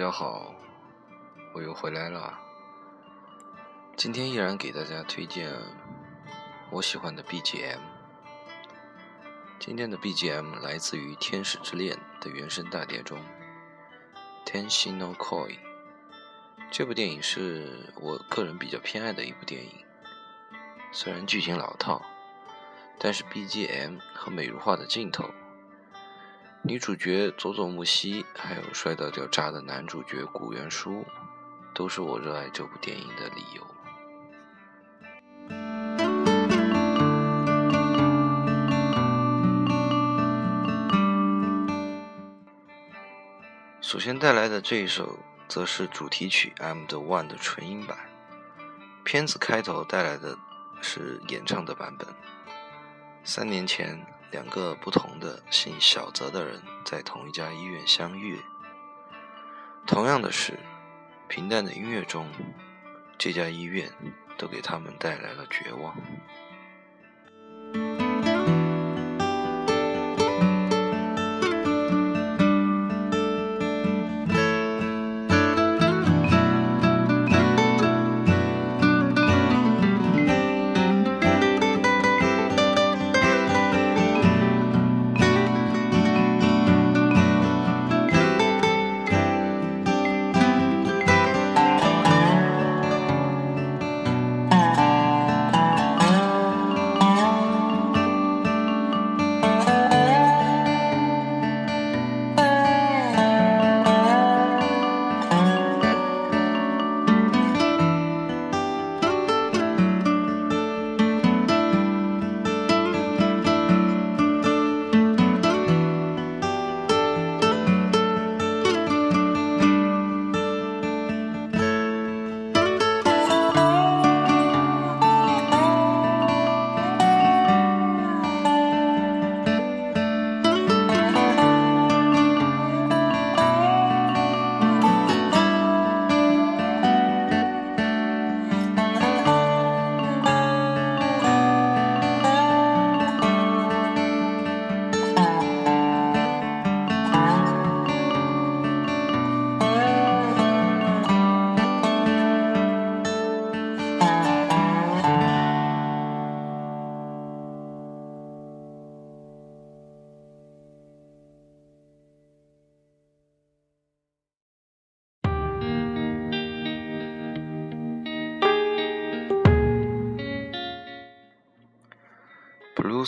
大家好，我又回来了。今天依然给大家推荐我喜欢的 BGM。今天的 BGM 来自于《天使之恋》的原声大碟中，《Tenshi no Koi》。这部电影是我个人比较偏爱的一部电影，虽然剧情老套，但是 BGM 和美如画的镜头。女主角佐佐木希，还有帅到掉渣的男主角古元书，都是我热爱这部电影的理由。首先带来的这一首，则是主题曲《I'm the One》的纯音版。片子开头带来的是演唱的版本。三年前。两个不同的姓小泽的人在同一家医院相遇。同样的是，平淡的音乐中，这家医院都给他们带来了绝望。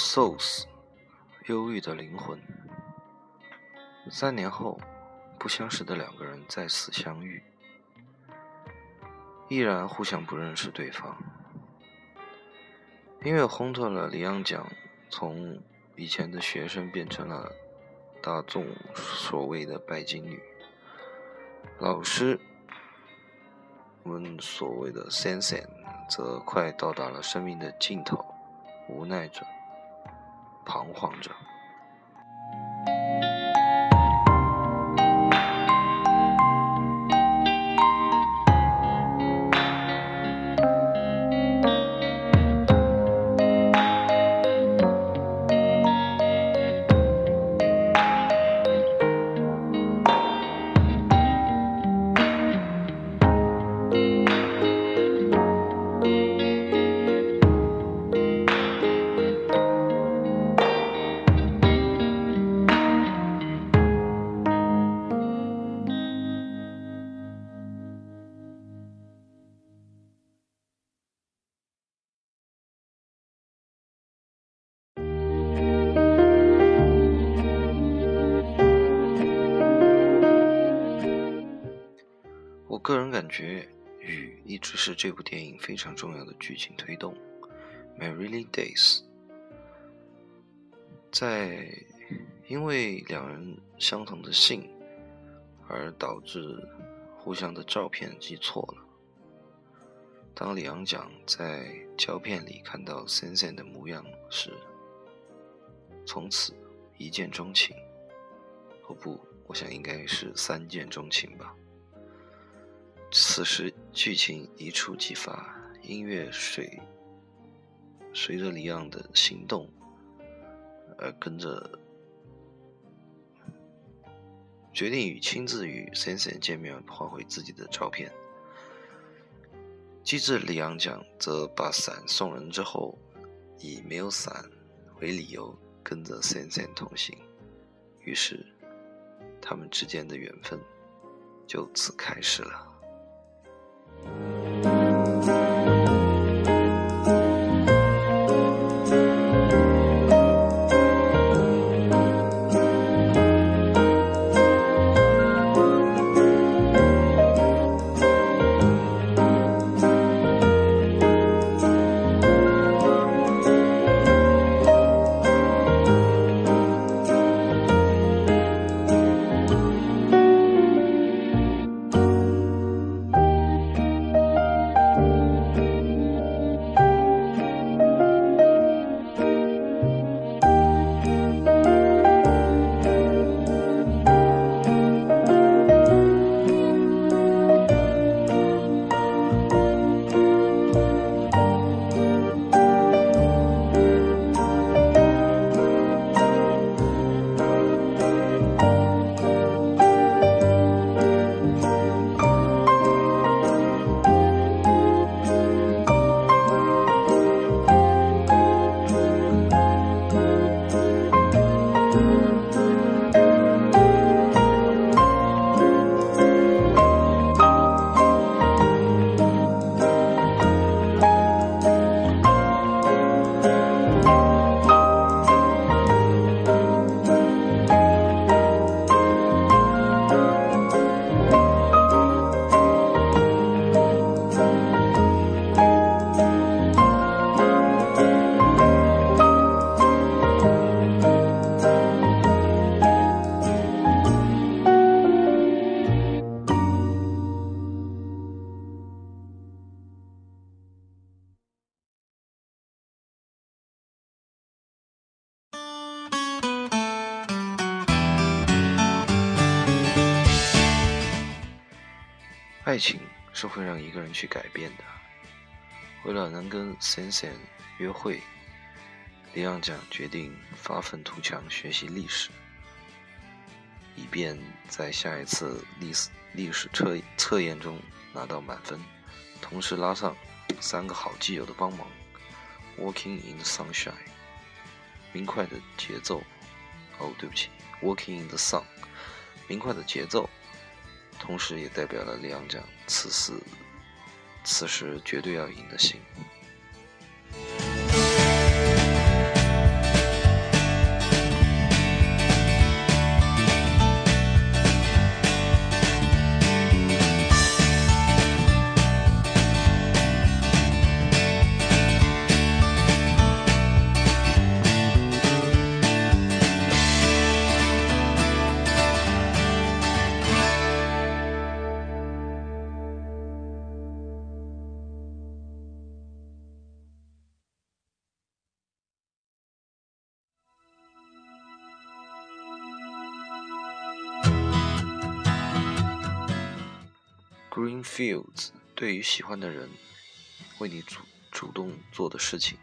Souls，忧郁的灵魂。三年后，不相识的两个人再次相遇，依然互相不认识对方。音乐烘托了李阳奖从以前的学生变成了大众所谓的拜金女，老师我们所谓的 Sensen 则快到达了生命的尽头，无奈着。彷徨着。这部电影非常重要的剧情推动。Merrily Days，在因为两人相同的姓而导致互相的照片记错了。当李昂讲在胶片里看到 Sensen 的模样时，从此一见钟情。哦不，我想应该是三见钟情吧。此时剧情一触即发，音乐随随着李昂的行动而跟着决定与亲自与森森见面换回自己的照片。机智李阳讲则把伞送人之后，以没有伞为理由跟着森森同行，于是他们之间的缘分就此开始了。是会让一个人去改变的。为了能跟 Sensen 约会，李昂奖决定发愤图强学习历史，以便在下一次历史历史测测验中拿到满分。同时拉上三个好基友的帮忙：Walking in the Sunshine，明快的节奏。哦，对不起，Walking in the Sun，明快的节奏。同时也代表了李昂将此时此时绝对要赢的心。Green Fields 对于喜欢的人为你主主动做的事情，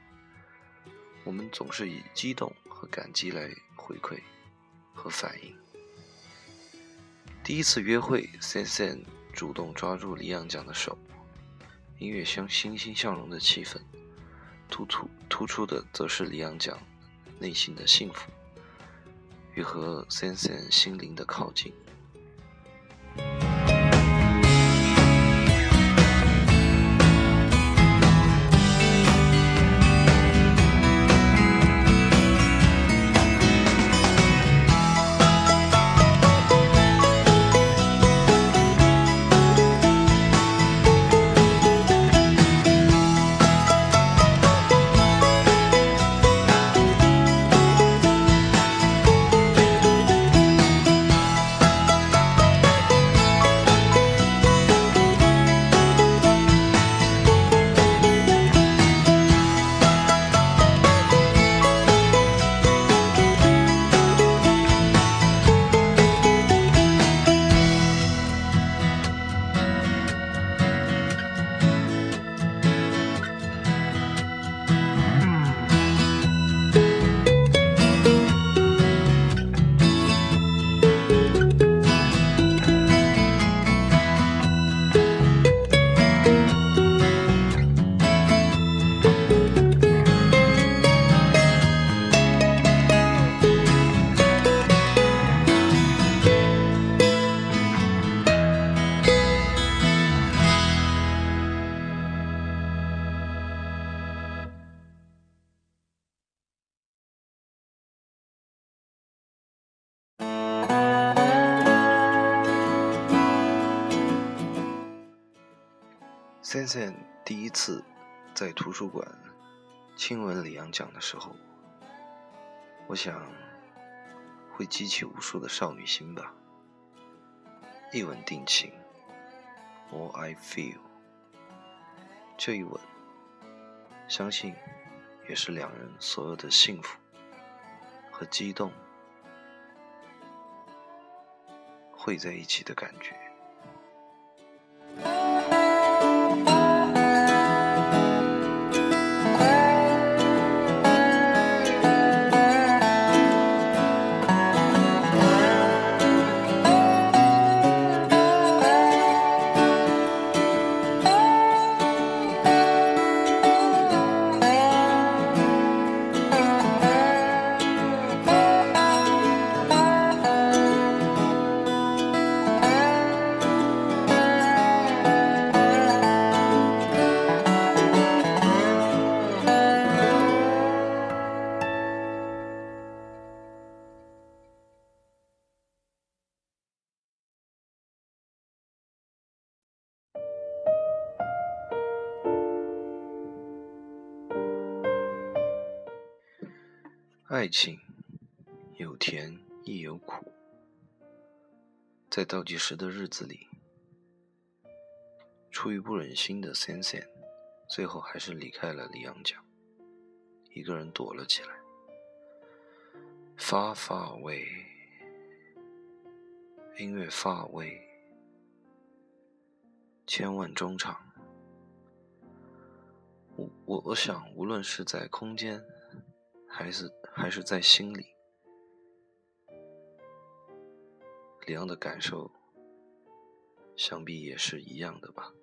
我们总是以激动和感激来回馈和反应。第一次约会，Sensen 主动抓住李阳奖的手，音乐相欣欣向荣的气氛，突出突出的则是李阳奖内心的幸福与和 Sensen 心灵的靠近。森森第一次在图书馆亲吻李阳讲的时候，我想会激起无数的少女心吧。一吻定情，All I feel。这一吻，相信也是两人所有的幸福和激动汇在一起的感觉。爱情有甜亦有苦，在倒计时的日子里，出于不忍心的森森最后还是离开了李阳家，一个人躲了起来。Far far away，音乐 far away，千万中场。我我我想，无论是在空间，还是。还是在心里，李阳的感受，想必也是一样的吧。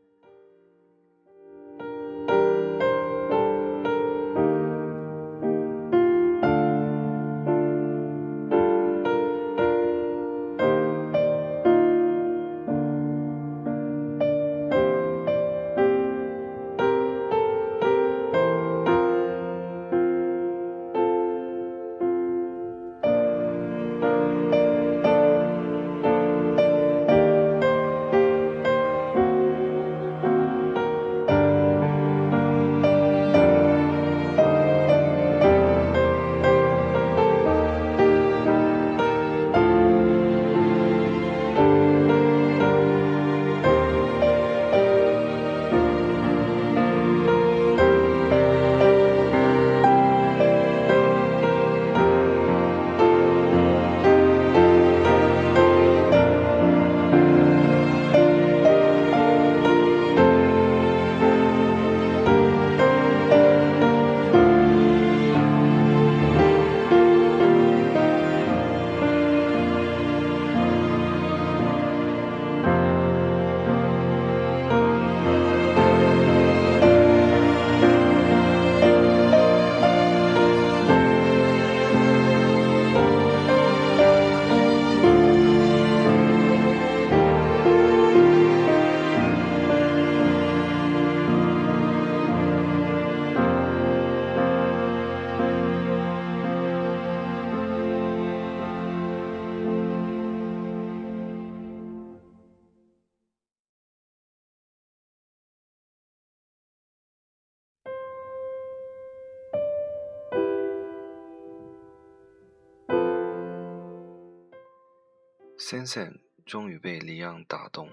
森森终于被李昂打动，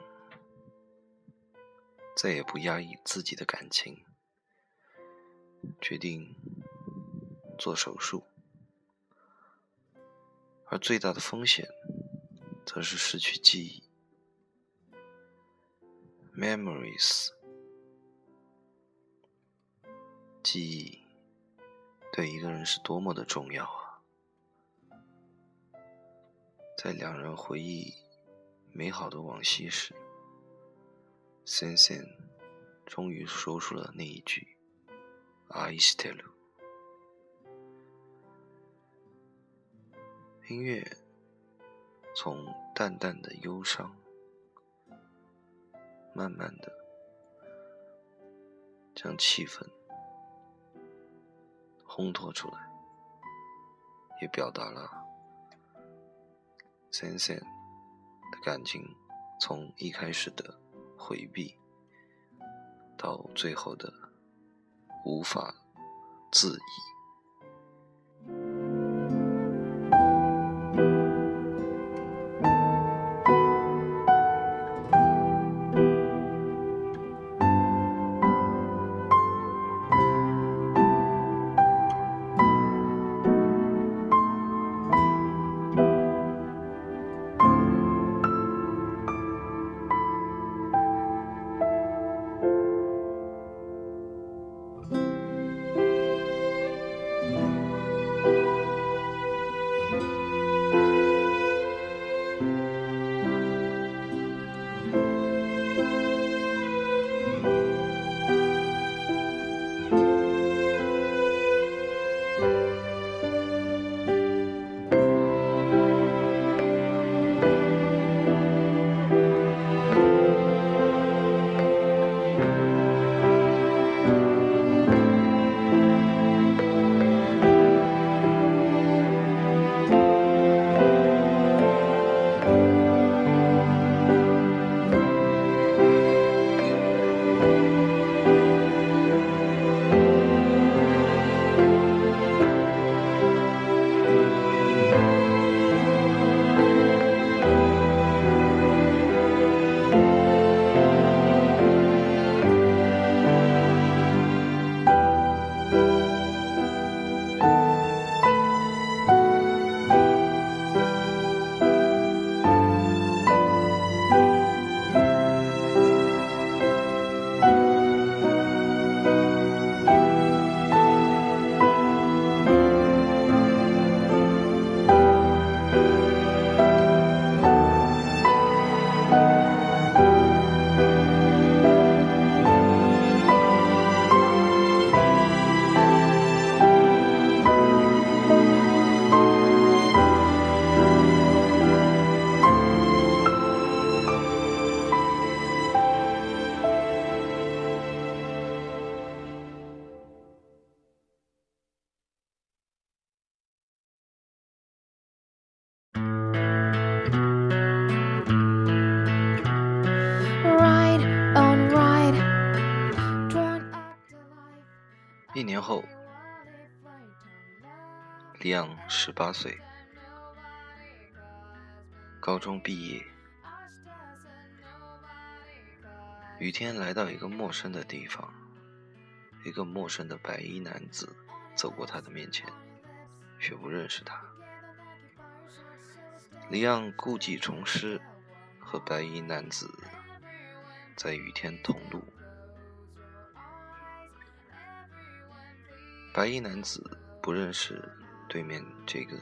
再也不压抑自己的感情，决定做手术。而最大的风险，则是失去记忆。Memories，记忆对一个人是多么的重要啊！在两人回忆美好的往昔时，森森终于说出了那一句 “I still”。音乐从淡淡的忧伤，慢慢的将气氛烘托出来，也表达了。森森的感情从一开始的回避，到最后的无法自已。十八岁，高中毕业。雨天来到一个陌生的地方，一个陌生的白衣男子走过他的面前，却不认识他。李昂故技重施，和白衣男子在雨天同路。白衣男子不认识对面这个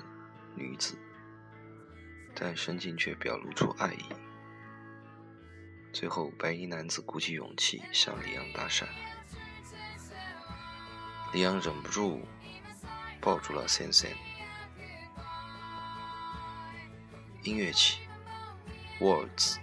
女子，但神情却表露出爱意。最后，白衣男子鼓起勇气向李阳搭讪，李阳忍不住抱住了 Sen Sen。音乐起，Words。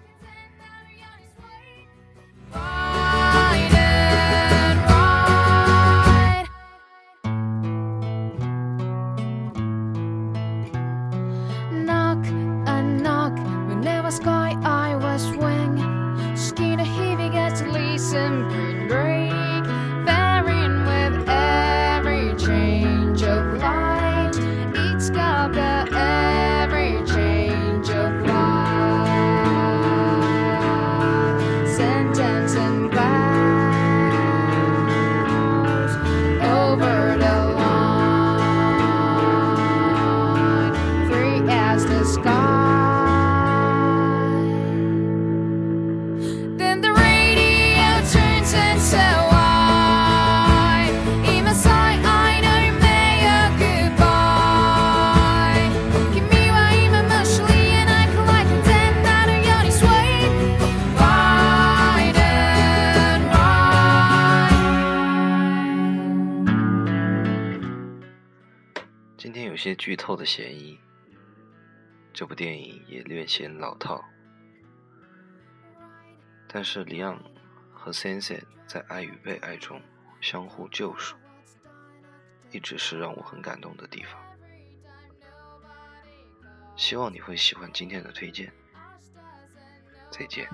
透的嫌疑，这部电影也略显老套，但是里昂和 Sense 在爱与被爱中相互救赎，一直是让我很感动的地方。希望你会喜欢今天的推荐，再见。